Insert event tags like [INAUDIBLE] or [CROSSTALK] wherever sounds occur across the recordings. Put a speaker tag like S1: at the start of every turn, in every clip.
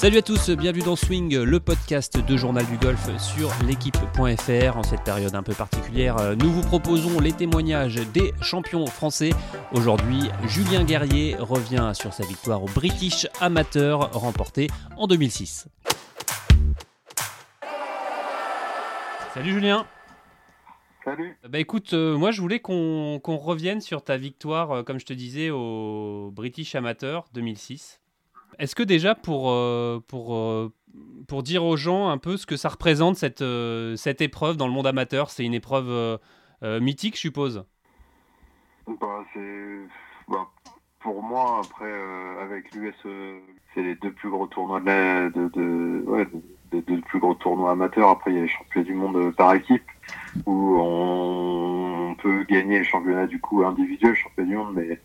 S1: Salut à tous, bienvenue dans Swing, le podcast de Journal du Golf sur l'équipe.fr. En cette période un peu particulière, nous vous proposons les témoignages des champions français. Aujourd'hui, Julien Guerrier revient sur sa victoire au British Amateur remportée en 2006. Salut Julien
S2: Salut.
S1: Bah écoute, euh, moi je voulais qu'on revienne sur ta victoire, euh, comme je te disais, au British Amateur 2006. Est-ce que déjà pour, euh, pour, euh, pour dire aux gens un peu ce que ça représente cette, euh, cette épreuve dans le monde amateur, c'est une épreuve mythique, je suppose?
S2: Bah, bah, Pour moi, après, avec l'US, c'est les deux plus gros tournois de, de, deux plus gros tournois amateurs. Après, il y a les championnats du monde par équipe où on, peut gagner le championnat du coup individuel, championnat du monde, mais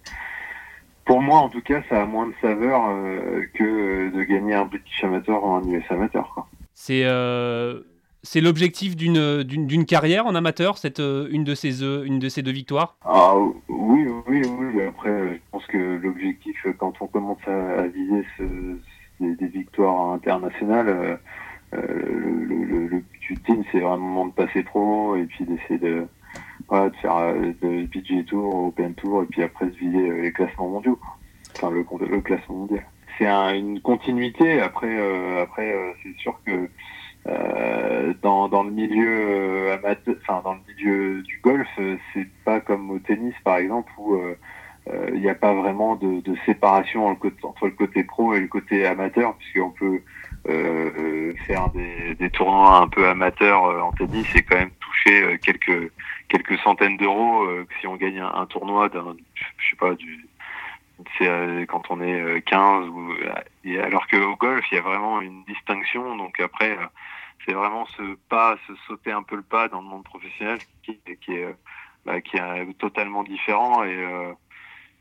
S2: pour moi, en tout cas, ça a moins de saveur euh, que de gagner un British Amateur ou un US Amateur.
S1: C'est euh, c'est l'objectif d'une d'une carrière en amateur, cette euh, une de ces une de ces deux victoires?
S2: Ah oui, oui, oui. Après, je pense que l'objectif, quand on commence à, viser des, victoires internationales, le, le, but ultime, c'est vraiment de passer pro et puis d'essayer de de faire euh, le PGA Tour, Open Tour, et puis après se viser euh, les classements mondiaux, enfin le, le classement mondial. C'est une continuité. Après, euh, après, c'est sûr que dans, dans le milieu amateur, enfin dans le milieu du golf, c'est pas comme au tennis par exemple où il n'y a pas vraiment de, de séparation entre le côté pro et le côté amateur, puisqu'on peut euh, faire des, des, tournois un peu amateurs en tennis et quand même toucher quelques quelques centaines d'euros euh, si on gagne un, tournoi d'un, je sais pas, du, c'est euh, quand on est 15 euh, ou alors qu'au golf il y a vraiment une distinction donc après c'est vraiment ce pas se sauter un peu le pas dans le monde professionnel qui, est bah, qui est totalement différent et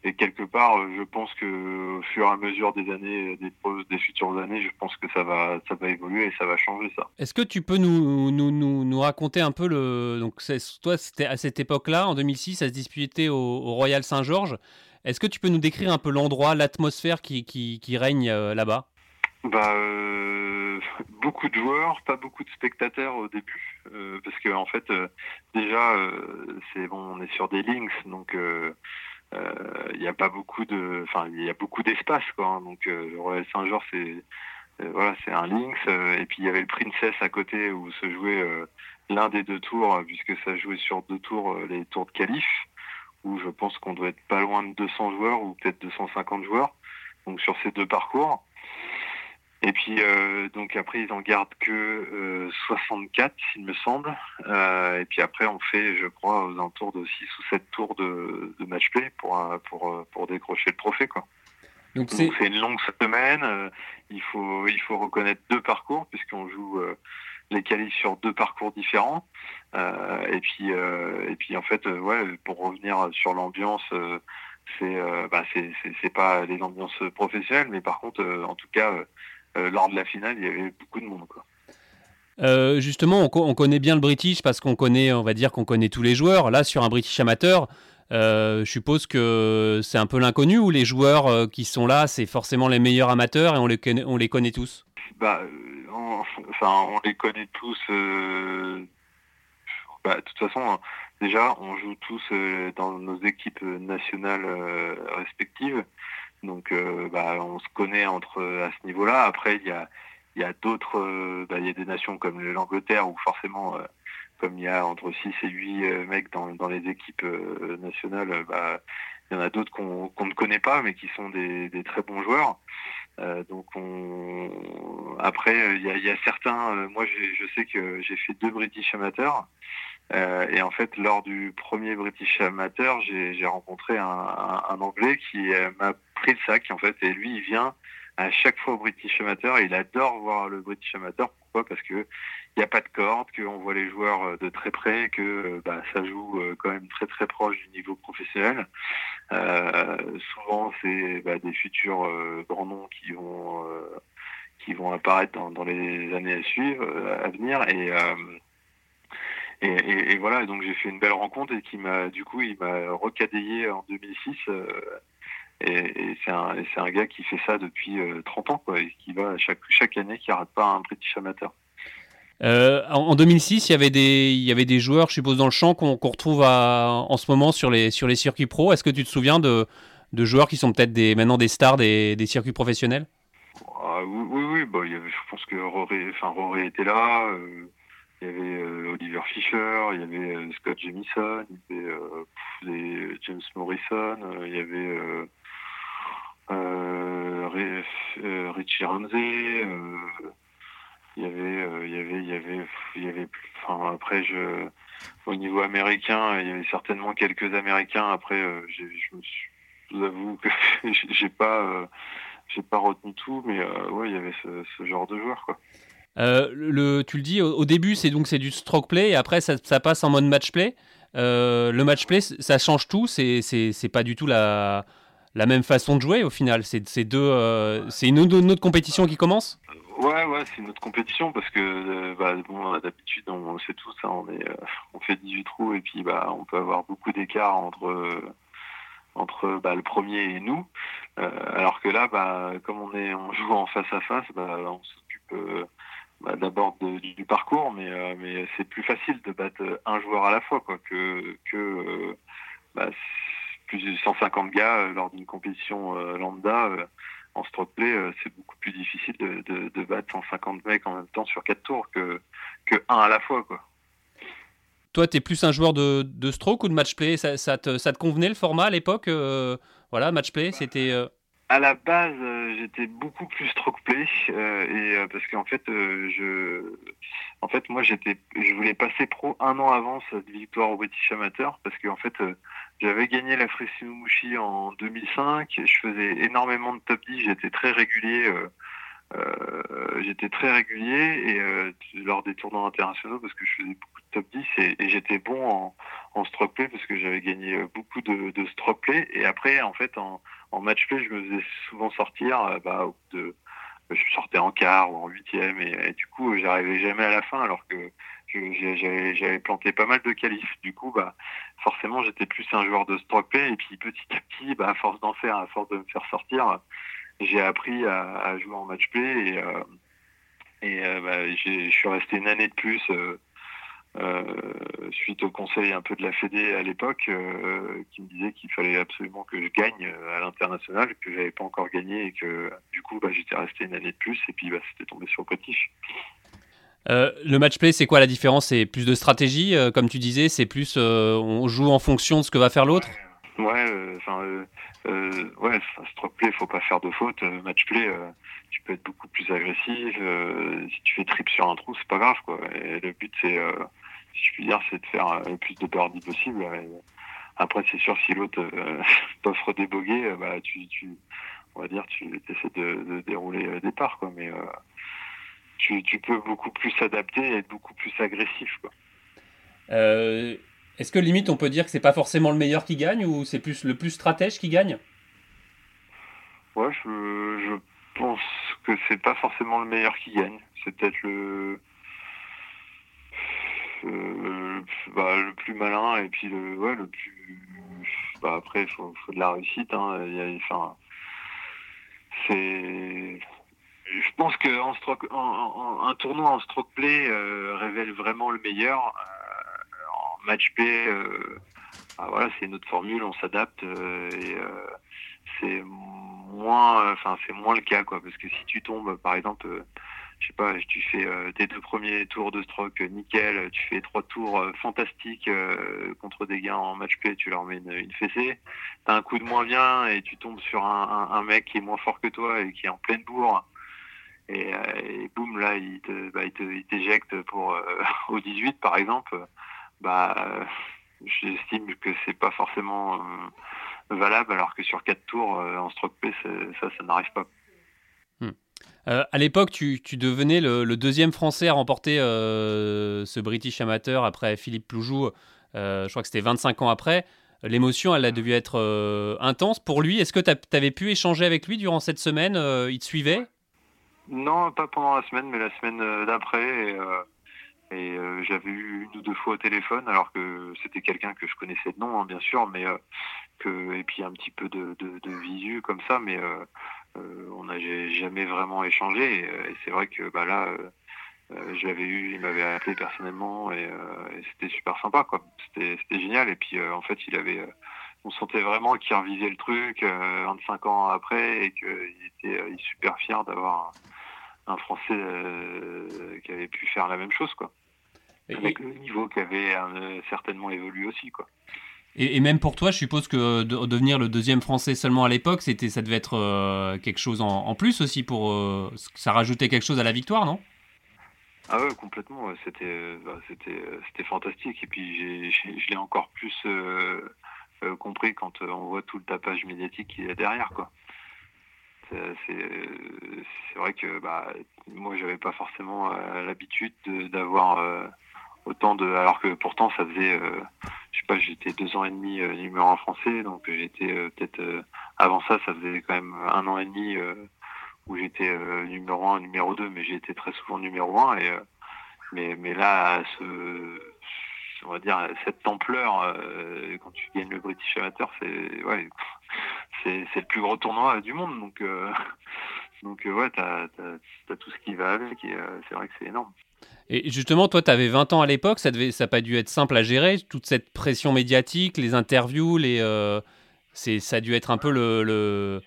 S2: et quelque part, je pense que au fur et à mesure des années, des, des futures années, je pense que ça va, ça va évoluer et ça va changer ça.
S1: Est-ce que tu peux nous, nous, nous, nous raconter un peu le. Donc, toi, c'était à cette époque-là, en 2006, ça se disputait au, Royal Saint-Georges. Est-ce que tu peux nous décrire un peu l'endroit, l'atmosphère qui, qui, qui, règne euh, là-bas?
S2: Bah, euh, [LAUGHS] beaucoup de joueurs, pas beaucoup de spectateurs au début, euh, parce que en fait, déjà, c'est bon, on est sur des links, donc il n'y a pas beaucoup de, enfin il y a beaucoup d'espace quoi. Hein. donc euh, le Royal Saint-Georges c'est euh, voilà c'est un euh, et puis il y avait le Princess à côté où se jouait l'un des deux tours puisque ça jouait sur deux tours les tours de qualif où je pense qu'on doit être pas loin de 200 joueurs ou peut-être 250 joueurs donc sur ces deux parcours et puis euh, donc après ils en gardent que 64 euh, il me semble. Euh, et puis après on fait je crois aux alentours de 6 ou 7 tours de, de match play pour, pour, pour décrocher le trophée quoi. Donc c'est une longue semaine. il faut il faut reconnaître deux parcours puisqu'on joue les qualifs sur deux parcours différents. et puis et puis en fait ouais pour revenir sur l'ambiance c'est bah c'est pas les ambiances professionnelles mais par contre en tout cas euh, lors de la finale, il y avait beaucoup de monde. Quoi.
S1: Euh, justement, on, connaît bien le British parce qu'on connaît, on va dire qu'on connaît tous les joueurs. Là, sur un British amateur, euh, je suppose que c'est un peu l'inconnu ou les joueurs qui sont là, c'est forcément les meilleurs amateurs et on les connaît, on les connaît tous?
S2: Bah, on, enfin, on les connaît tous. Bah, de toute façon, déjà, on joue tous dans nos équipes nationales respectives. Donc, euh, bah, on se connaît entre à ce niveau-là. Après, il y a, il y a d'autres, euh, bah, il y a des nations comme l'Angleterre où forcément, euh, comme il y a entre 6 et 8 mecs dans, dans les équipes nationales, bah, il y en a d'autres qu'on ne connaît pas, mais qui sont des, des très bons joueurs. donc on... après, il y a, y a, certains. moi, je sais que j'ai fait deux British amateurs. Euh, et en fait, lors du premier British Amateur, j'ai rencontré un, un, Anglais qui euh, m'a pris le sac, en fait, et lui, il vient à chaque fois au British Amateur, il adore voir le British Amateur. Pourquoi? Parce que il n'y a pas de corde, qu'on voit les joueurs euh, de très près, que bah, ça joue quand même très très proche du niveau professionnel. Euh, souvent, c'est bah, des futurs grands noms qui vont qui vont apparaître dans, dans, les années à suivre, à venir, et et, et, voilà, donc j'ai fait une belle rencontre et qui m'a, du coup, il m'a recadéé en 2006 euh, et, c'est un, un, gars qui fait ça depuis 30 ans, quoi, et qui va chaque, chaque année, qui n'arrête pas un British Amateur.
S1: en 2006, il y, avait des, il y avait des joueurs, je suppose, dans le champ qu'on retrouve en ce moment sur les, sur les circuits pro. Est-ce que tu te souviens de, de joueurs qui sont peut-être des, maintenant des stars des, des circuits professionnels?
S2: Ah, Oui, oui, bah, je pense que Rory, enfin, était là. Euh, il y avait euh, Oliver Fischer, il y avait euh, Scott Jamison, il y avait James Morrison, il y avait Richie Ramsey. il y avait, il y avait, il y avait, il y avait, enfin après je, au niveau américain, il y avait certainement quelques Américains. Après, je je vous avoue que [LAUGHS] j'ai pas, euh, j'ai pas retenu tout, mais euh, ouais, il y avait ce, genre de joueur, quoi.
S1: Euh, le, tu le dis, au, début, c'est donc c'est du stroke play, et après, ça, passe en mode match play. le match play, ça change tout. C'est, c'est, pas du tout la, la même façon de jouer au final. C'est, c'est une, autre compétition qui commence?
S2: Ouais, ouais, c'est une autre compétition parce que bah, bon, d'habitude, on, sait tout ça, on est, on fait 18 trous et puis bah, on peut avoir beaucoup d'écart entre entre bah, le premier et nous. Euh, alors que là, bah, comme on est, on joue en face à face, bah, on s'occupe euh, bah, d'abord du, parcours, mais, euh, mais c'est plus facile de battre un joueur à la fois quoi, que, que bah, plus de 150 gars lors d'une compétition lambda. en stroke play, c'est beaucoup plus difficile de, de, de, battre 150 mecs en même temps sur quatre tours que, que un à la fois. Quoi.
S1: Toi, tu es plus un joueur de, stroke ou de match play? Ça, ça, te, convenait le format à l'époque euh, Voilà, match play, c'était. Euh,
S2: à la base, euh, j'étais beaucoup plus stroke play et parce qu'en fait, je, en fait, moi, j'étais, je voulais passer pro un an avant cette victoire au British Amateur parce qu'en fait, j'avais gagné la Mushi en 2005. Je faisais énormément de top 10, j'étais très régulier. Euh, j'étais très régulier et euh, lors des tournois internationaux parce que je faisais beaucoup de top 10 et, j'étais bon en, en stroke play parce que j'avais gagné euh, beaucoup de, de stroke play et après en fait en, en match play je me faisais souvent sortir bah, de je sortais en quart ou en huitième et, du coup j'arrivais jamais à la fin alors que j'avais planté pas mal de qualifs. Du coup bah forcément j'étais plus un joueur de stroke play et puis petit à petit bah à force d'en faire à force de me faire sortir j'ai appris à, jouer en match play et, euh, euh, bah, je suis resté une année de plus euh, suite au conseil un peu de la Fédé à l'époque qui me disait qu'il fallait absolument que je gagne à l'international, que j'avais pas encore gagné et que du coup bah, j'étais resté une année de plus et puis bah, c'était tombé sur British.
S1: le match play, c'est quoi la différence? C'est plus de stratégie, comme tu disais, c'est plus on joue en fonction de ce que va faire l'autre?
S2: Ouais, enfin, euh, ouais, stroke play, faut pas faire de faute. Euh, match play, euh, tu peux être beaucoup plus agressif. Euh, si tu fais trip sur un trou, c'est pas grave, quoi. Et le but, c'est, si je puis dire, c'est de faire le plus de birdie possible. après, c'est sûr, si l'autre [LAUGHS] t'offre des bogeys, bah, tu, tu, on va dire, tu essaies de, de dérouler des parts, quoi. Mais tu, tu peux beaucoup plus s'adapter et être beaucoup plus agressif, quoi.
S1: Euh, est-ce que limite on peut dire que c'est pas forcément le meilleur qui gagne ou c'est plus le plus stratège qui gagne?
S2: Ouais, je, pense que c'est pas forcément le meilleur qui gagne. C'est peut-être le, euh, bah, le plus malin et puis le, ouais, le plus. Bah, après, il faut, de la réussite. Hein. c'est. Je pense que un tournoi en stroke play euh, révèle vraiment le meilleur match B, euh, bah voilà, c'est une autre formule, on s'adapte euh, et euh, c'est moins, enfin c'est moins le cas quoi, parce que si tu tombes, par exemple, je sais pas, tu fais tes deux premiers tours de stroke nickel, tu fais trois tours fantastiques contre des gars en match play, tu leur mets une, une fessée, t'as un coup de moins bien et tu tombes sur un, mec qui est moins fort que toi et qui est en pleine bourre. Et, boum là il te, bah, il t'éjecte pour [LAUGHS] au 18 par exemple bah, j'estime que c'est pas forcément euh, valable, alors que sur quatre tours euh, en stroke P, ça, ça n'arrive pas.
S1: Euh, à l'époque, tu, tu, devenais le, deuxième Français à remporter ce British Amateur après Philippe Ploujou. je crois que c'était 25 ans après. L'émotion, elle a dû être intense pour lui. Est-ce que tu avais pu échanger avec lui durant cette semaine Il te suivait?
S2: Non, pas pendant la semaine, mais la semaine d'après. Et euh, j'avais eu une ou deux fois au téléphone, alors que c'était quelqu'un que je connaissais de nom, hein, bien sûr, mais euh, que et puis un petit peu de, de, visu comme ça, mais on n'a jamais vraiment échangé. Et, c'est vrai que bah là, je l'avais eu, il m'avait appelé personnellement et, c'était super sympa, quoi. C'était génial. Et puis en fait, il avait on sentait vraiment qu'il revisait le truc 25 ans après et qu'il était super fier d'avoir un Français qui avait pu faire la même chose, quoi. Avec le niveau qui avait euh, certainement évolué aussi, quoi.
S1: Et, même pour toi, je suppose que devenir le deuxième Français seulement à l'époque, c'était, ça devait être euh, quelque chose en, plus aussi pour, euh, ça rajoutait quelque chose à la victoire, non?
S2: Ah ouais, complètement. C'était, bah, c'était, c'était fantastique. Et puis je l'ai encore plus compris quand on voit tout le tapage médiatique qu'il y a derrière, quoi. C'est vrai que bah, moi, j'avais pas forcément l'habitude d'avoir autant de alors que pourtant ça faisait euh, je sais pas j'étais deux ans et demi euh, numéro un français donc j'étais euh, peut-être avant ça ça faisait quand même un an et demi où j'étais numéro un numéro deux mais été très souvent numéro un et mais mais là ce on va dire cette ampleur quand tu gagnes le British Amateur c'est ouais c'est le plus gros tournoi du monde donc [LAUGHS] donc ouais t'as as, tout ce qui va avec et c'est vrai que c'est énorme
S1: et justement, toi, tu avais 20 ans à l'époque, ça n'a ça pas dû être simple à gérer, toute cette pression médiatique, les interviews, les, euh, ça a dû être un peu le... le...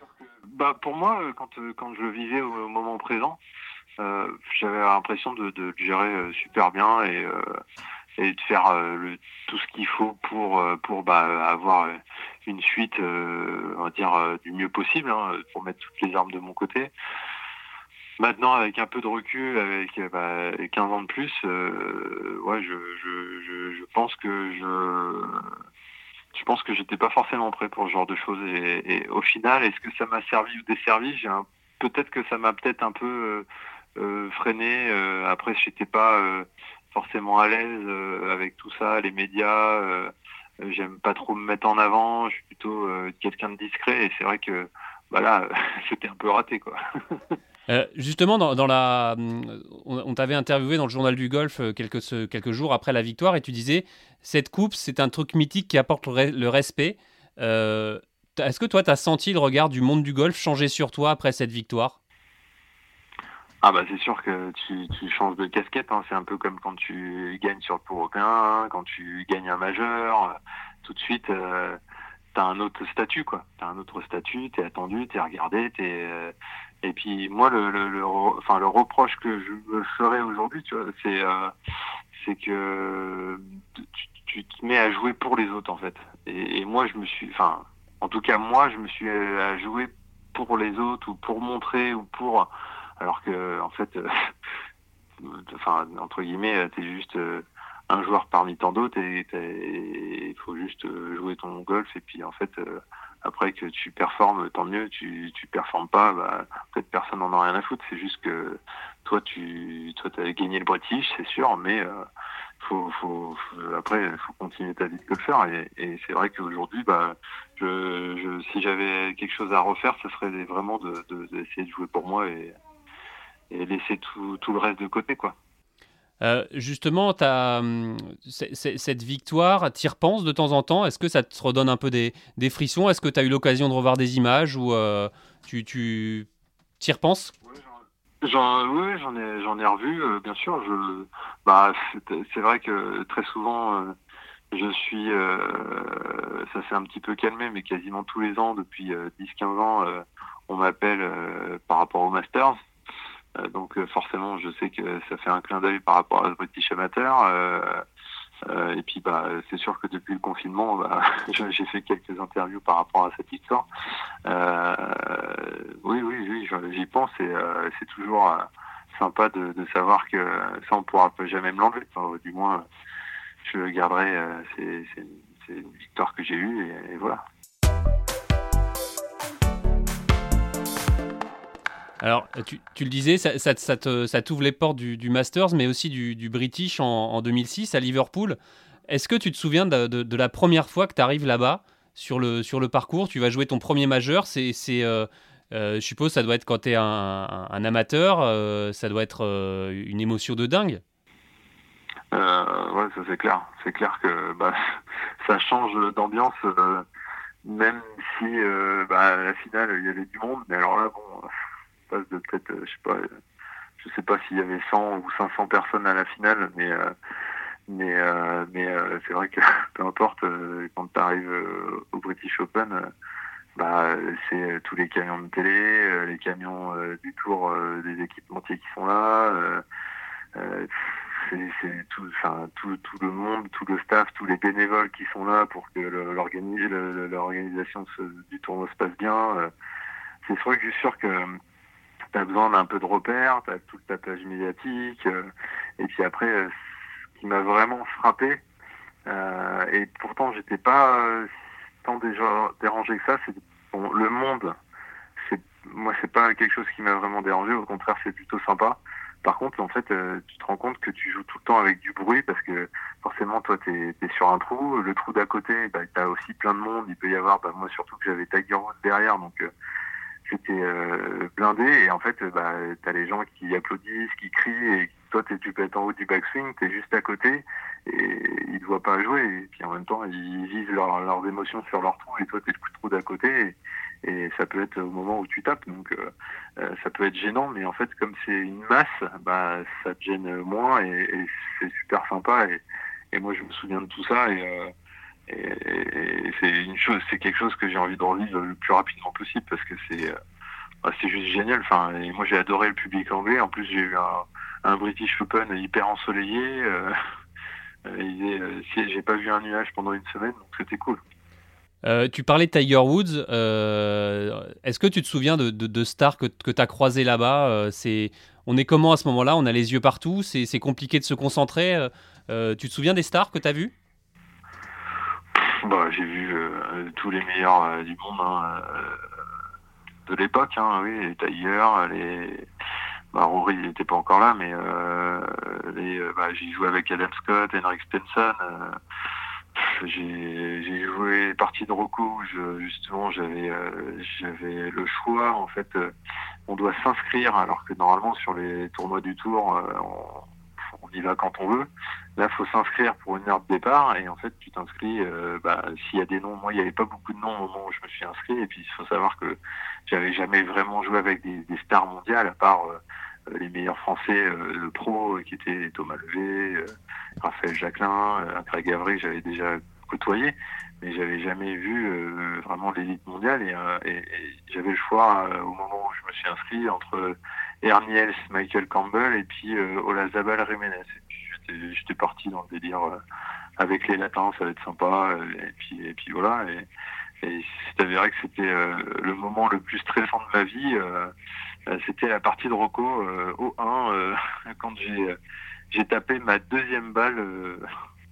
S2: Bah, pour moi, euh, quand, euh, quand je le vivais au, moment présent, j'avais l'impression de, de, gérer super bien et, de faire le, tout ce qu'il faut pour, pour bah, avoir une suite, on va dire, du mieux possible, hein, pour mettre toutes les armes de mon côté. Maintenant, avec un peu de recul, avec 15 bah, ans de plus, euh, ouais, je, je, je, je, pense que je, je pense que j'étais pas forcément prêt pour ce genre de choses. Et, et au final, est-ce que ça m'a servi ou desservi? J'ai peut-être que ça m'a peut-être un peu euh, euh freiné. Euh, après, j'étais pas euh, forcément à l'aise avec tout ça, les médias. J'aime pas trop me mettre en avant. Je suis plutôt quelqu'un de discret. Et c'est vrai que bah là, [LAUGHS] c'était un peu raté, quoi. [LAUGHS]
S1: Euh, justement, dans, la, on, t'avait interviewé dans le journal du golf euh, quelques, quelques jours après la victoire et tu disais cette coupe, c'est un truc mythique qui apporte le, respect. Euh, est-ce que toi, tu as senti le regard du monde du golf changer sur toi après cette victoire?
S2: Ah bah c'est sûr que tu, changes de casquette, hein. c'est un peu comme quand tu gagnes sur le Tour européen, quand tu gagnes un majeur, tout de suite t'as un autre statut quoi, t'as un autre statut, t'es attendu, t'es regardé, t'es et puis moi, le, le, enfin, le reproche que je me ferais aujourd'hui, tu vois, c'est euh, c'est que tu, te mets à jouer pour les autres en fait. Et, moi, je me suis, enfin, en tout cas moi, je me suis à jouer pour les autres ou pour montrer ou pour, alors que en fait, euh, [LAUGHS] enfin entre guillemets, t'es juste euh, un joueur parmi tant d'autres et il faut juste jouer ton golf et puis en fait après que tu performes, tant mieux. Tu tu performes pas, bah, peut-être personne n'en a rien à foutre. C'est juste que toi tu toi as gagné le British, c'est sûr, mais euh, faut, faut, après faut continuer ta vie de faire. Et, et c'est vrai qu'aujourd'hui, bah, je, je, si j'avais quelque chose à refaire, ce serait vraiment de d'essayer de, de, jouer pour moi et, et laisser tout, tout le reste de côté, quoi.
S1: Euh, justement, as, hum, cette victoire, tu y repenses de temps en temps? Est-ce que ça te redonne un peu des, frissons? Est-ce que tu as eu l'occasion de revoir des images ou euh, tu, tu y repenses?
S2: Oui, j'en ai, j'en ai revu, euh, bien sûr. Bah, c'est vrai que très souvent, je suis, ça s'est un petit peu calmé, mais quasiment tous les ans, depuis 10-15 ans, on m'appelle par rapport aux Masters. Euh, donc euh, forcément, je sais que ça fait un clin d'œil par rapport à British Amateur. Euh, et puis bah c'est sûr que depuis le confinement, bah, [LAUGHS] j'ai fait quelques interviews par rapport à cette histoire. oui, oui, oui, j'y pense et c'est toujours sympa de, savoir que ça on pourra jamais me l'enlever. du moins, je garderai. c'est une victoire que j'ai eue et voilà.
S1: Alors, tu, le disais, ça, t'ouvre les portes du, Masters, mais aussi du, British en, 2006 à Liverpool. Est-ce que tu te souviens de, la première fois que tu arrives là-bas sur le, sur le parcours? Tu vas jouer ton premier majeur. C'est, euh, euh, je suppose ça doit être quand tu es un, amateur, euh, ça doit être une émotion de dingue.
S2: ouais, ça c'est clair. C'est clair que bah, [LAUGHS] ça change d'ambiance même si bah, à la finale il y avait du monde, mais alors là bon, passe de peut-être, je sais pas, je sais pas s'il y avait 100 ou 500 personnes à la finale, mais mais mais c'est vrai que [LAUGHS] peu importe quand tu arrives au British Open bah, c'est tous les camions de télé, les camions du tour des équipementiers qui sont là. c'est tout, enfin, tout, tout, le monde, tout le staff, tous les bénévoles qui sont là pour que l'organisation du tournoi se passe bien. c'est que je suis sûr que tu besoin d'un peu de repères, tu as tout le tapage médiatique. et puis après, ce qui m'a vraiment frappé, et pourtant j'étais pas tant déjà dérangé que ça, c'est bon, le monde. Moi, c'est pas quelque chose qui m'a vraiment dérangé. Au contraire, c'est plutôt sympa. Par contre, en fait, euh, tu te rends compte que tu joues tout le temps avec du bruit parce que forcément, toi, tu es, sur un trou. Le trou d'à côté, bah, tu as aussi plein de monde. Il peut y avoir, bah, moi surtout que j'avais Tiger derrière, donc euh, c'était euh, blindé. Et en fait, bah, tu as les gens qui applaudissent, qui crient, et toi, es, tu peux être en haut du backswing, tu es juste à côté, et ils ne voient pas jouer. Et puis en même temps, ils visent leurs émotions sur leur trou, et toi, tu es le trou d'à côté. Et, ça peut être au moment où tu tapes, donc euh, euh, ça peut être gênant, mais en fait, comme c'est une masse, bah, ça te gêne moins, et, c'est super sympa. Et, et, moi, je me souviens de tout ça, et, et c'est une chose, c'est quelque chose que j'ai envie de revivre le plus rapidement possible, parce que c'est bah, c'est juste génial. Enfin, moi, j'ai adoré le public anglais. En plus, j'ai eu un British Open hyper ensoleillé. Euh, [LAUGHS] euh, j'ai pas vu un nuage pendant une semaine, donc c'était cool.
S1: Euh, tu parlais de Tiger Woods. Est-ce que tu te souviens de, stars que, que tu as croisées là-bas On est comment à ce moment-là? On a les yeux partout C'est compliqué de se concentrer Tu te souviens des stars que tu as vues?
S2: Bah, J'ai vu tous les meilleurs du monde hein, de l'époque. Hein, oui, les Tiger, les, bah, Rory n'était pas encore là, mais euh, euh bah, j'ai joué avec Adam Scott, Henrik Stenson. Euh, j'ai joué partie de Rocco où justement j'avais euh, j'avais le choix en fait on doit s'inscrire alors que normalement sur les tournois du tour on, y va quand on veut. Là faut s'inscrire pour une heure de départ et en fait tu t'inscris bah, s'il y a des noms. Moi il n'y avait pas beaucoup de noms au moment où je me suis inscrit et puis il faut savoir que j'avais jamais vraiment joué avec des, stars mondiales à part euh, les meilleurs Français euh, pro qui étaient Thomas Levé, euh, Raphaël Jacquelin, Craig Gavry, j'avais déjà côtoyé, mais j'avais jamais vu vraiment l'élite mondiale et, j'avais le choix au moment où je me suis inscrit entre Erniels, Michael Campbell et puis Olazabal Jiménez. J'étais parti dans le délire avec les latins, ça va être sympa et puis et puis voilà et, et c'est avéré que c'était le moment le plus stressant de ma vie euh, c'était la partie de Rocco euh, au 1 euh, [LAUGHS] quand j'ai tapé ma deuxième balle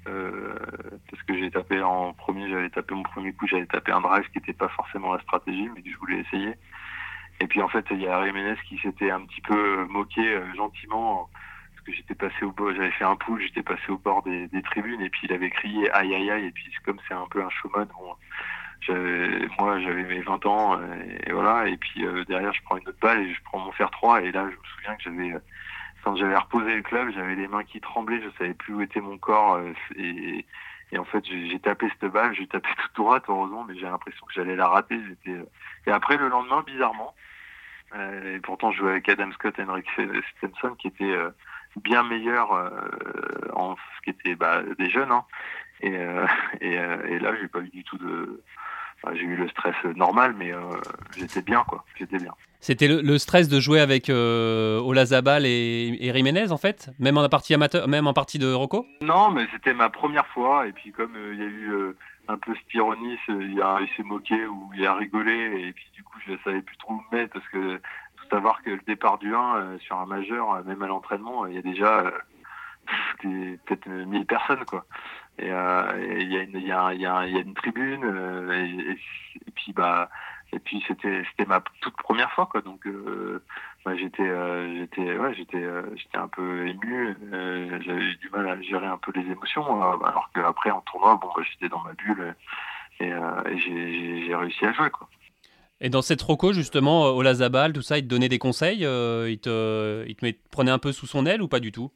S2: parce que j'ai tapé en premier, j'avais tapé mon premier coup, j'avais tapé un drive qui n'était pas forcément la stratégie, mais je voulais essayer. Et puis en fait, il y a Jiménez qui s'était un petit peu moqué gentiment parce que j'étais passé au bord, j'avais fait un pool, j'étais passé au bord des, des, tribunes et puis il avait crié aïe aïe aïe et puis comme c'est un peu un showman, bon, moi j'avais mes 20 ans et, voilà et puis euh, derrière je prends une autre balle et je prends mon fer 3 et là je me souviens que j'avais euh, quand j'avais reposé le club j'avais les mains qui tremblaient je savais plus où était mon corps euh, et, et en fait j'ai tapé cette balle j'ai tapé [LAUGHS] toute droite heureusement mais j'ai l'impression que j'allais la rater j'étais et après le lendemain bizarrement et pourtant je jouais avec Adam Scott et Henrik Stenson qui était bien meilleur en ce qui était bah, des jeunes hein. et, et, et là j'ai pas eu du tout de j'ai eu le stress normal, mais euh, j'étais bien, quoi. J'étais bien.
S1: C'était le, stress de jouer avec euh, Olazabal et, et Jiménez, en fait? Même en partie amateur, même en partie de Rocco?
S2: Non, mais c'était ma première fois, et puis comme euh, il y a eu euh, un peu cette ironie, il, s'est moqué ou il a rigolé, et puis du coup, je savais plus trop où me mettre, parce que faut savoir que le départ du 1 sur un majeur, même à l'entraînement, il y a déjà [LAUGHS] peut-être 1000 personnes, quoi. Et il y, a une, tribune, et, puis bah et puis c'était c'était ma toute première fois quoi. Donc euh, bah, j'étais euh, j'étais ouais j'étais j'étais un peu ému. J'avais eu du mal à gérer un peu les émotions alors qu'après en tournoi bon bah, j'étais dans ma bulle et, et j'ai réussi à jouer quoi.
S1: Et dans cette roco, justement, Olazabal, tout ça, il te donnait des conseils Il te, il te prenait un peu sous son aile ou pas du tout?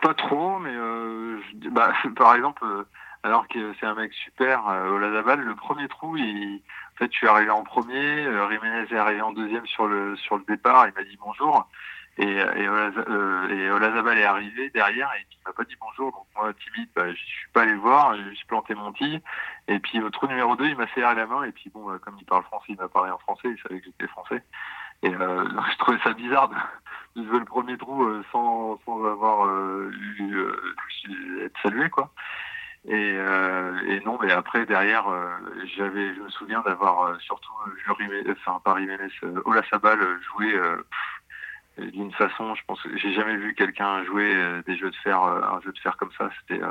S2: Pas trop, mais euh, bah, [LAUGHS] par exemple, euh, alors que c'est un mec super. Euh, Olazabal, le premier trou, il, en fait, je suis arrivé en premier, euh, est arrivé en deuxième sur le sur le départ, il m'a dit bonjour. Et, et, Olazabal est arrivé derrière et il m'a pas dit bonjour. Donc moi, timide, bah, je suis pas allé voir, j'ai juste planté mon petit. Et puis au trou numéro 2, il m'a serré la main. Et puis bon, comme il parle français, il m'a parlé en français, il savait que j'étais français. Et euh, [LAUGHS] je trouvais ça bizarre de, jouer le premier trou euh, sans, sans avoir euh, eu, euh, être salué, quoi. Et, et, non, mais après derrière, j'avais, je me souviens d'avoir surtout Jury, enfin Paris Ménès, Ola Sabal joué d'une façon, je pense, j'ai jamais vu quelqu'un jouer des jeux de fer, un jeu de fer comme ça. C'était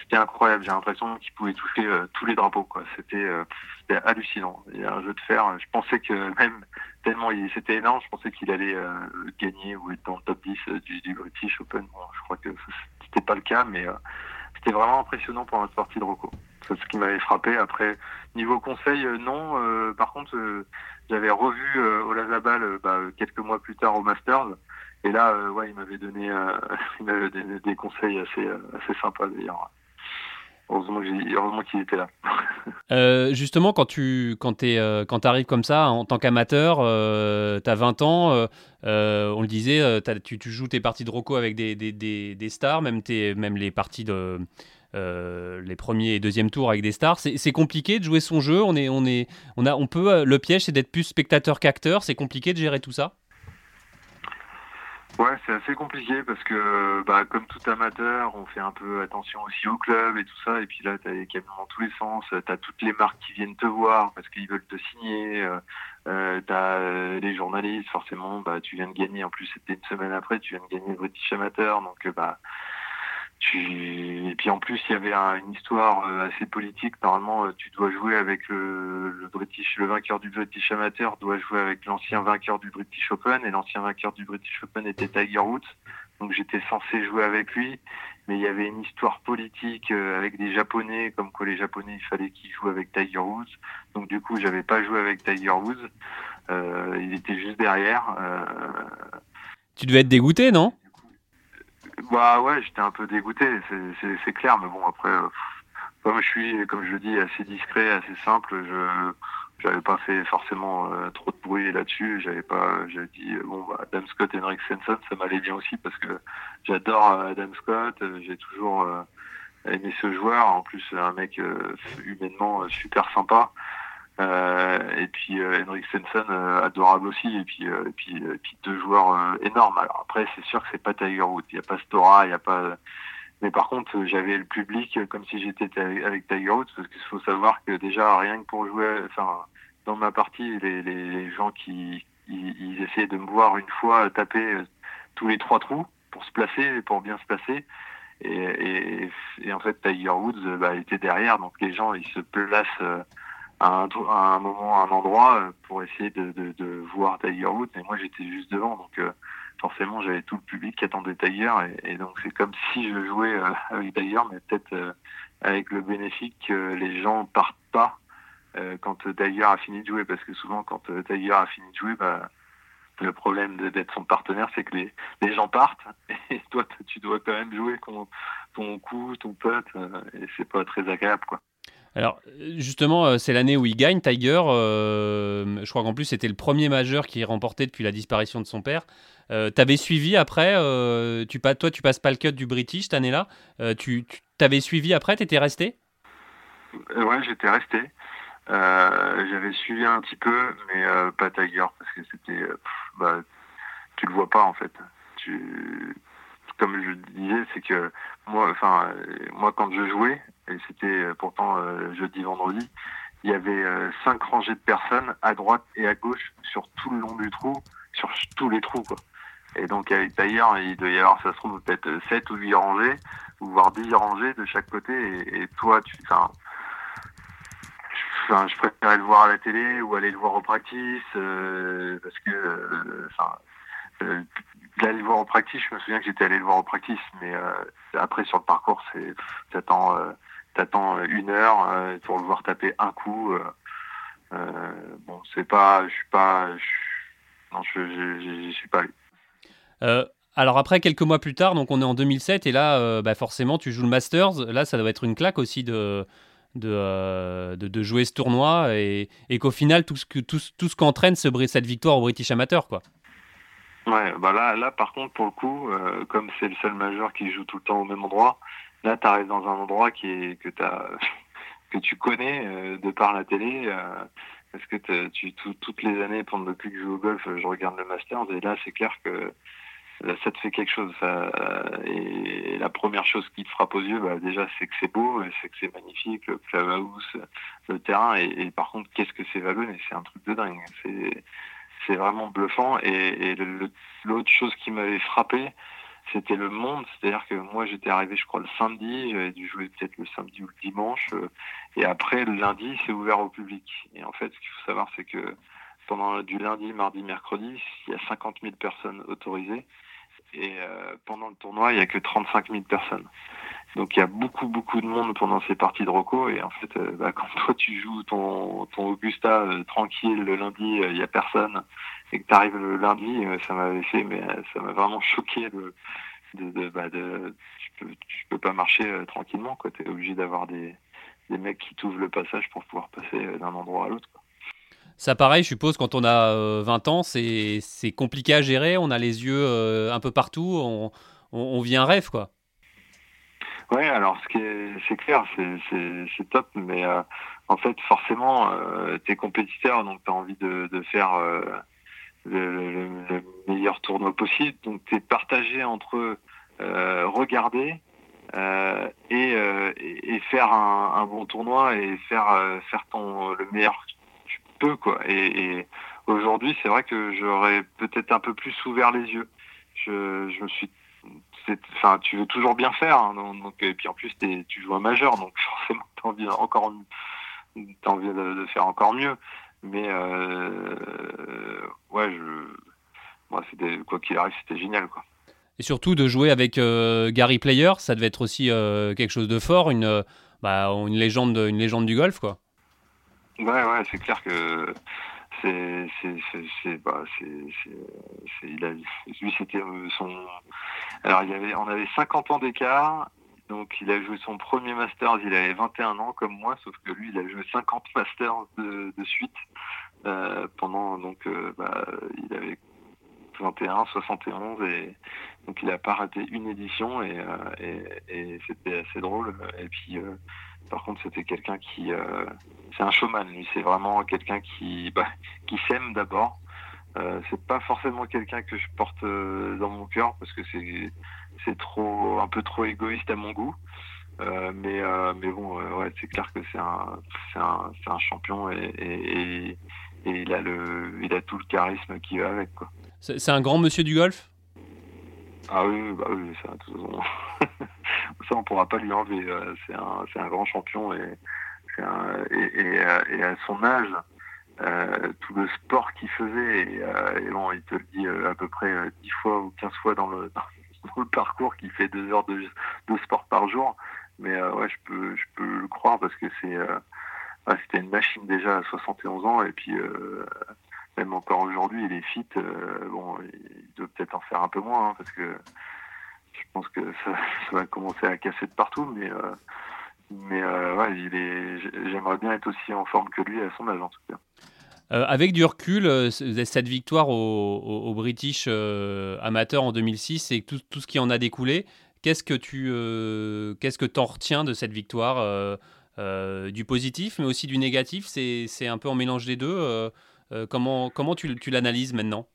S2: c'était incroyable. J'ai l'impression qu'il pouvait toucher tous les drapeaux. Quoi. C'était, c'était hallucinant. Il un jeu de fer. Je pensais que même tellement c'était énorme, je pensais qu'il allait euh, gagner ou être dans le top 10 euh, du, du, British Open. Bon, je crois que c'était pas le cas, mais euh, c'était vraiment impressionnant pour notre partie de Rocco. C'est ce qui m'avait frappé. Après, niveau conseil, non. par contre, j'avais revu Olazabal bah, quelques mois plus tard au Masters. Et là, ouais, il m'avait donné, [LAUGHS] il m'avait donné des conseils assez, assez sympas d'ailleurs. Heureusement qu'il était là. [LAUGHS]
S1: Euh, justement, quand tu quand es, euh, quand arrives comme ça, en tant qu'amateur, euh, tu as 20 ans, on le disait, tu, joues tes parties de Rocco avec des, des, des, stars, même, tes, même les parties de. les premiers et deuxième tours avec des stars, c'est compliqué de jouer son jeu. On est, on est, on a, on peut. Le piège, c'est d'être plus spectateur qu'acteur. C'est compliqué de gérer tout ça?
S2: Ouais, c'est assez compliqué parce que, bah, comme tout amateur, on fait un peu attention aussi au club et tout ça. Et puis là, tu as des camions dans tous les sens. Tu as toutes les marques qui viennent te voir parce qu'ils veulent te signer. Euh, euh tu as euh, les journalistes, forcément. Bah, tu viens de gagner. En plus, c'était une semaine après, tu viens de gagner le British Amateur. Donc, euh, bah, et puis en plus, il y avait une histoire euh, assez politique. Normalement, euh, tu dois jouer avec le, le, British, le vainqueur du British Amateur doit jouer avec l'ancien vainqueur du British Open, et l'ancien vainqueur du British Open était Tiger Woods. Donc j'étais censé jouer avec lui, mais il y avait une histoire politique euh, avec des Japonais, comme quoi les Japonais, il fallait qu'ils jouent avec Tiger Woods. Donc du coup, j'avais pas joué avec Tiger Woods. Euh, il était juste derrière. Euh...
S1: Tu devais être dégoûté, non?
S2: Bah ouais, j'étais un peu dégoûté, c'est clair, mais bon après, euh, comme je suis, comme je le dis, assez discret, assez simple, je j'avais pas fait forcément euh, trop de bruit là-dessus. J'avais pas, j'avais dit euh, bon, bah, Adam Scott et Henrik Stenson, ça m'allait bien aussi parce que j'adore Adam Scott, j'ai toujours aimé ce joueur. En plus, un mec humainement super sympa. Euh, et puis euh, Henrik Stenson euh, adorable aussi. Et puis et puis, et puis deux joueurs énormes. Alors après c'est sûr que c'est pas Tiger Woods, il y a pas Stora, il y a pas mais par contre j'avais le public comme si j'étais avec Tiger Woods parce qu'il faut savoir que déjà rien que pour jouer enfin dans ma partie les, les, gens qui ils, essayaient de me voir une fois taper tous les trois trous pour se placer pour bien se placer. Et, et, et en fait Tiger Woods bah, était derrière. Donc les gens ils se placent à un, à un moment, à un endroit euh, pour essayer de, de, de voir Tiger Woods. Et moi, j'étais juste devant, donc euh, forcément, j'avais tout le public qui attendait Tiger. Et, et donc, c'est comme si je jouais euh, avec Tiger, mais peut-être avec le bénéfice que les gens partent pas quand Tiger a fini de jouer, parce que souvent, quand Tiger a fini de jouer, bah, le problème d'être son partenaire, c'est que les, les gens partent [LAUGHS] et toi, tu dois quand même jouer ton, ton coup, ton pote, et c'est pas très agréable, quoi.
S1: Alors, justement, euh, c'est l'année où il gagne, Tiger. Euh, je crois qu'en plus, c'était le premier majeur qui est remporté depuis la disparition de son père. Euh, tu avais suivi après, tu, toi, tu passes pas le cut du British cette année-là. tu t'avais suivi après, tu étais resté
S2: Ouais, j'étais resté. J'avais suivi un petit peu, mais pas Tiger, parce que c'était. Bah, tu le vois pas, en fait. Tu, comme je disais, c'est que moi, enfin, moi, quand je jouais, et c'était euh, pourtant euh, jeudi, vendredi, il y avait euh, cinq rangées de personnes à droite et à gauche sur tout le long du trou, sur tous les trous, quoi. Et donc, d'ailleurs, il doit y avoir, ça se trouve, peut-être 7 ou 8 rangées, voire 10 rangées de chaque côté. Et, toi, tu, enfin, je préférais le voir à la télé ou aller le voir au practice, parce que, enfin, d'aller le voir au practice, je me souviens que j'étais allé le voir au practice, mais après, sur le parcours, c'est, t'attends, t'attends une heure euh, pour le voir taper un coup. Euh, euh, bon, c'est pas, je suis pas, non, je, suis pas allé.
S1: Alors après, quelques mois plus tard, donc on est en 2007, et là, bah, forcément, tu joues le Masters. Là, ça doit être une claque aussi de, de, de, jouer ce tournoi, et, et qu'au final, tout ce, que, tout, tout ce qu'entraîne ce, cette victoire au British Amateur, quoi.
S2: Ouais, bah là, là, par contre, pour le coup, comme c'est le seul majeur qui joue tout le temps au même endroit, là, tu arrives dans un endroit qui est, que, [LAUGHS] que tu connais de par la télé. Parce que tu, toutes les années, pendant que je joue au golf, je regarde le Masters et là, c'est clair que ça te fait quelque chose. et, la première chose qui te frappe aux yeux, bah, déjà, c'est que c'est beau, c'est que c'est magnifique, le clubhouse, le terrain. Et, par contre, qu'est-ce que c'est vallonné C'est un truc de dingue. C'est vraiment bluffant. Et, l'autre chose qui m'avait frappé, c'était le monde. C'est-à-dire que moi, j'étais arrivé, je crois, le samedi, j'avais dû jouer peut-être le samedi ou le dimanche. Euh, et après, le lundi, c'est ouvert au public. Et en fait, ce qu'il faut savoir, c'est que pendant du lundi, mardi, mercredi, il y a 50 000 personnes autorisées. Et euh, pendant le tournoi, il n'y a que 35 000 personnes. Donc il y a beaucoup, beaucoup de monde pendant ces parties de Rocco. Et en fait, euh, bah, [LAUGHS] quand toi tu joues ton, ton Augusta tranquille le lundi, il n'y a personne et que tu arrives le lundi, euh, ça m'avait fait, mais euh, ça m'a vraiment choqué de, de, bah de, tu peux, tu peux pas marcher euh, tranquillement, quoi. es obligé d'avoir des, des mecs qui t'ouvrent le passage pour pouvoir passer d'un endroit à l'autre.
S1: Ça, pareil, je suppose, quand on a 20 ans, c'est compliqué à gérer. On a les yeux un peu partout. On, vit un rêve, quoi.
S2: Ouais, alors ce qui est, c'est clair, c'est top, mais en fait, forcément, euh, t'es compétiteur, donc tu as envie de, faire le, le, meilleur tournoi possible. Donc tu es partagé entre euh, regarder euh, et, euh, faire un, un, bon tournoi et faire euh, faire ton le meilleur peux quoi. Et, aujourd'hui, c'est vrai que j'aurais peut-être un peu plus ouvert les yeux. Je, je me suis enfin tu veux toujours bien faire hein, donc, et puis en plus tu joues un majeur donc [LAUGHS] forcément tu as envie encore as envie de, de, faire encore mieux mais euh, ouais, je, moi, c'était quoi qu'il arrive, c'était génial, quoi.
S1: Et surtout de jouer avec euh, Gary Player, ça devait être aussi euh, quelque chose de fort, une, bah, une légende, une légende du golf, quoi.
S2: Ouais, ouais, c'est clair que c'est, c'est, bah, il a, lui c'était son, alors il y avait, on avait 50 ans d'écart donc il a joué son premier Masters, il avait 21 ans comme moi, sauf que lui il a joué 50 Masters de, de suite euh, pendant donc euh, bah, il avait 21, 71 et donc il a pas raté une édition et, euh, et, et c'était assez drôle. Et puis euh, par contre c'était quelqu'un qui euh, c'est un showman lui, c'est vraiment quelqu'un qui bah, qui s'aime d'abord. c'est pas forcément quelqu'un que je porte dans mon cœur parce que c'est c'est trop un peu trop égoïste à mon goût. Euh, mais euh, mais bon, euh, ouais, c'est clair que c'est un c'est un, un champion et, il a le il a tout le charisme qui va avec.
S1: C'est un grand monsieur du golf?
S2: Ah oui, bah oui, ça, [LAUGHS] ça on pourra pas lui enlever. C'est un c'est un grand champion et et, et, à son âge, euh, tout le sport qu'il faisait, et, bon, il te le dit à peu près 10 fois ou 15 fois dans le, [LAUGHS] parcours qui fait deux heures de, de sport par jour. Mais euh, ouais, je peux, je peux le croire parce que c'est, euh, c'était une machine déjà à 71 ans et puis euh, même encore aujourd'hui, il est fit. bon, il doit peut-être en faire un peu moins hein, parce que je pense que ça, [LAUGHS] va commencer à casser de partout. Mais il est, j'aimerais bien être aussi en forme que lui à son âge en tout cas.
S1: Euh, avec du recul, euh, cette victoire au, British euh, amateur en 2006 et tout, tout, ce qui en a découlé, qu'est-ce que tu qu'est-ce que en retiens de cette victoire Du positif, mais aussi du négatif? C'est un peu en mélange des deux. Comment, comment tu, tu l'analyses maintenant?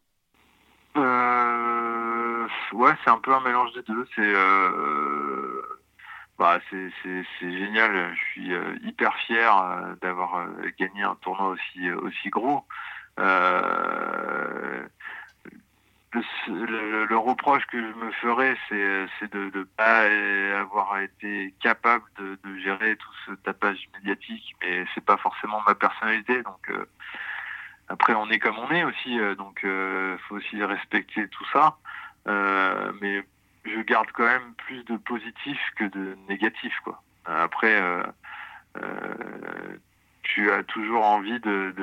S2: Ouais, c'est un peu un mélange des deux. C'est bah, c'est génial. Je suis euh, hyper fier euh, d'avoir euh, gagné un tournoi aussi aussi gros. Le, reproche que je me ferais, c'est de ne pas avoir été capable de, de, gérer tout ce tapage médiatique, mais c'est pas forcément ma personnalité. Donc après, on est comme on est aussi, donc il faut aussi respecter tout ça. mais je garde quand même plus de positif que de négatif quoi. Après euh, euh, tu as toujours envie de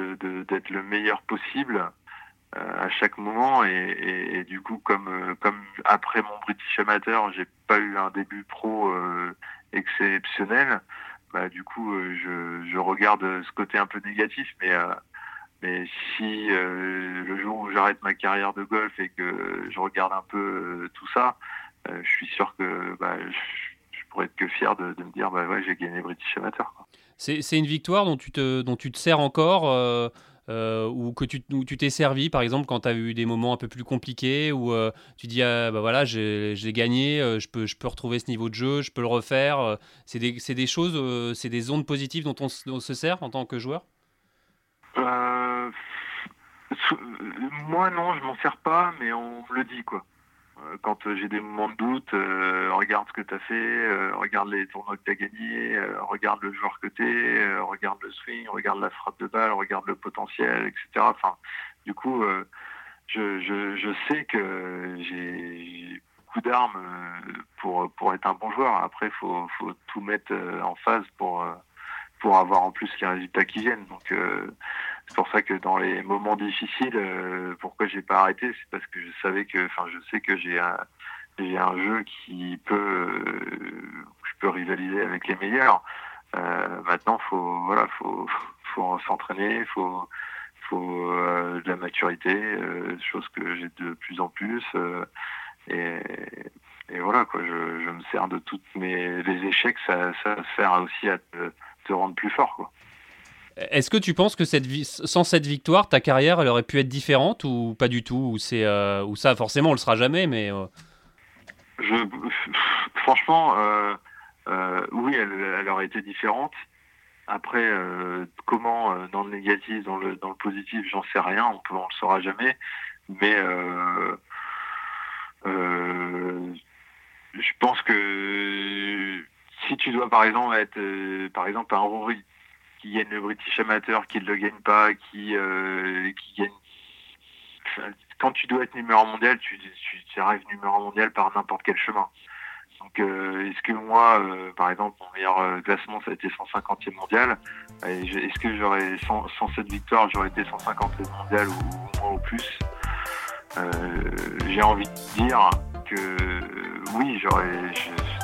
S2: d'être le meilleur possible à chaque moment et, du coup comme comme après mon British Amateur j'ai pas eu un début pro exceptionnel bah du coup je, je regarde ce côté un peu négatif mais mais si le jour où j'arrête ma carrière de golf et que je regarde un peu tout ça je suis sûr que bah, je, pourrais être que fier de, me dire bah ouais j'ai gagné British Amateur
S1: c'est une victoire dont tu te, sers encore euh, euh, ou que tu t'es servi, par exemple, quand tu as eu des moments un peu plus compliqués, où euh, tu dis, ah, bah voilà, j'ai gagné, je, peux, je retrouver ce niveau de jeu, je peux le refaire. c'est des, des, choses, c'est des ondes positives dont on, se sert en tant que joueur?
S2: Moi, non, je m'en sers pas, mais on me le dit, quoi. Euh, quand euh, j'ai des moments de doute, euh, regarde ce que tu as fait, regarde les tournois que tu as gagnés, regarde le joueur que tu es, regarde le swing, regarde la frappe de balle, regarde le potentiel, etc. Enfin, du coup, je, sais que j'ai beaucoup d'armes pour, pour être un bon joueur. Après, il faut, faut tout mettre en phase pour, pour avoir en plus les résultats qui viennent. C'est pour ça que dans les moments difficiles, euh, pourquoi j'ai pas arrêté, c'est parce que je savais que, enfin, je sais que j'ai un, j'ai un jeu qui peut, euh, je peux rivaliser avec les meilleurs. Euh, maintenant, faut, voilà, faut, faut s'entraîner, faut, faut de la maturité, chose que j'ai de plus en plus. et, et voilà, quoi, je, me sers de toutes mes les échecs, ça, ça sert aussi à te, te rendre plus fort, quoi.
S1: Est-ce que tu penses que cette sans cette victoire, ta carrière elle aurait pu être différente ou pas du tout Ou c'est euh, ou ça forcément on le sera jamais, mais euh.
S2: franchement, euh, oui, elle, aurait été différente. Après, comment dans le négatif, dans le dans le positif, j'en sais rien. On on le saura jamais. Mais je pense que si tu dois par exemple être par exemple un Rory qui gagne le British Amateur, qui ne le gagne pas, qui, euh, qui gagne. quand tu dois être numéro mondial, tu, tu, arrives numéro mondial par n'importe quel chemin. Donc, euh, est-ce que moi, euh, par exemple, mon meilleur classement, ça a été 150e mondial Est-ce que j'aurais, sans, cette victoire, j'aurais été 150e mondial ou, moins ou plus? J'ai envie de dire que oui, j'aurais,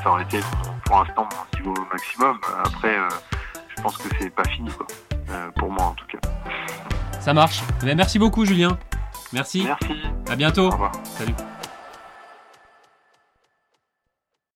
S2: ça été pour l'instant mon niveau maximum. Après, pense que c'est pas fini, quoi. Euh, pour moi, en tout cas.
S1: Ça marche. Eh ben, merci beaucoup, Julien. Merci.
S2: Merci.
S1: À bientôt.
S2: Au revoir.
S1: Salut.